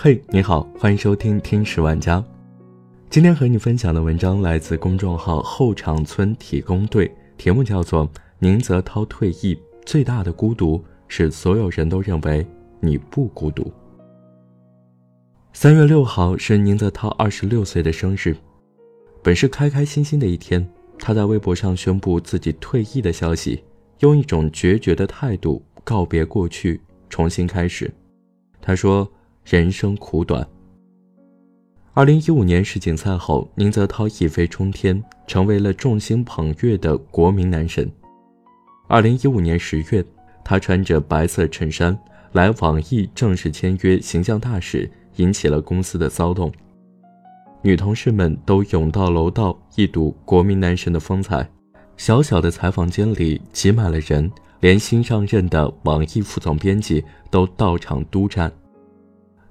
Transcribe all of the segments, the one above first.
嘿，你好，欢迎收听听十万家。今天和你分享的文章来自公众号后场村体工队，题目叫做《宁泽涛退役最大的孤独是所有人都认为你不孤独》。三月六号是宁泽涛二十六岁的生日，本是开开心心的一天，他在微博上宣布自己退役的消息，用一种决绝的态度告别过去，重新开始。他说。人生苦短。二零一五年世锦赛后，宁泽涛一飞冲天，成为了众星捧月的国民男神。二零一五年十月，他穿着白色衬衫来网易正式签约形象大使，引起了公司的骚动。女同事们都涌到楼道一睹国民男神的风采，小小的采访间里挤满了人，连新上任的网易副总编辑都到场督战。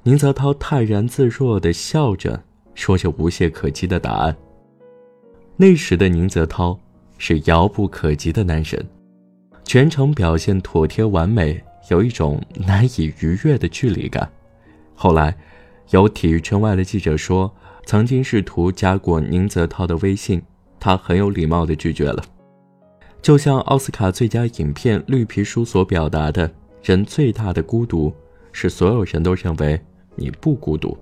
宁泽涛泰然自若地笑着，说着无懈可击的答案。那时的宁泽涛是遥不可及的男神，全程表现妥帖完美，有一种难以逾越的距离感。后来，有体育圈外的记者说，曾经试图加过宁泽涛的微信，他很有礼貌地拒绝了。就像奥斯卡最佳影片《绿皮书》所表达的，人最大的孤独是所有人都认为。你不孤独。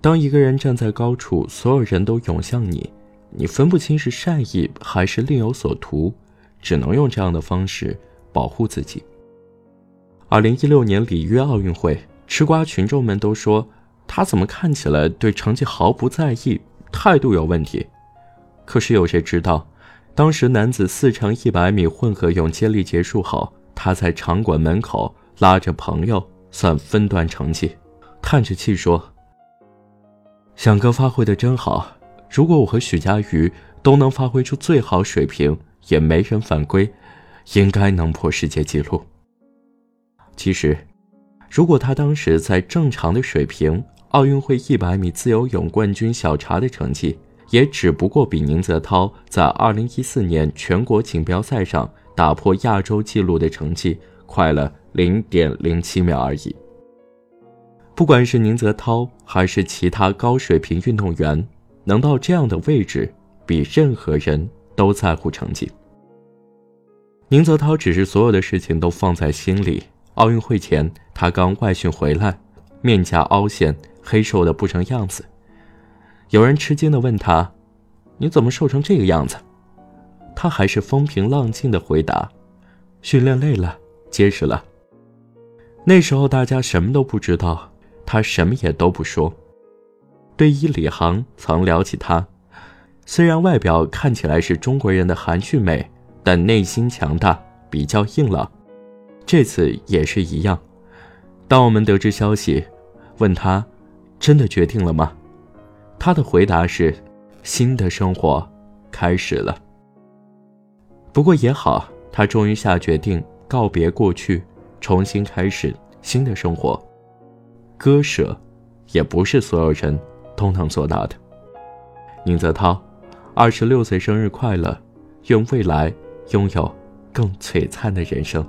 当一个人站在高处，所有人都涌向你，你分不清是善意还是另有所图，只能用这样的方式保护自己。二零一六年里约奥运会，吃瓜群众们都说他怎么看起来对成绩毫不在意，态度有问题。可是有谁知道，当时男子四乘一百米混合泳接力结束后，他在场馆门口拉着朋友算分段成绩。叹着气说：“翔哥发挥的真好，如果我和许佳瑜都能发挥出最好水平，也没人犯规，应该能破世界纪录。其实，如果他当时在正常的水平，奥运会一百米自由泳冠军小查的成绩，也只不过比宁泽涛在二零一四年全国锦标赛上打破亚洲纪录的成绩快了零点零七秒而已。”不管是宁泽涛还是其他高水平运动员，能到这样的位置，比任何人都在乎成绩。宁泽涛只是所有的事情都放在心里。奥运会前，他刚外训回来，面颊凹陷，黑瘦的不成样子。有人吃惊的问他：“你怎么瘦成这个样子？”他还是风平浪静的回答：“训练累了，结实了。”那时候大家什么都不知道。他什么也都不说。队医李航曾聊起他，虽然外表看起来是中国人的含蓄美，但内心强大，比较硬朗。这次也是一样。当我们得知消息，问他，真的决定了吗？他的回答是：新的生活开始了。不过也好，他终于下决定告别过去，重新开始新的生活。割舍，也不是所有人都能做到的。宁泽涛，二十六岁生日快乐！愿未来拥有更璀璨的人生。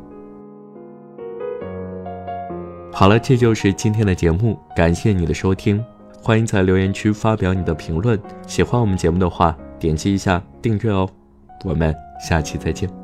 好了，这就是今天的节目，感谢你的收听，欢迎在留言区发表你的评论。喜欢我们节目的话，点击一下订阅哦。我们下期再见。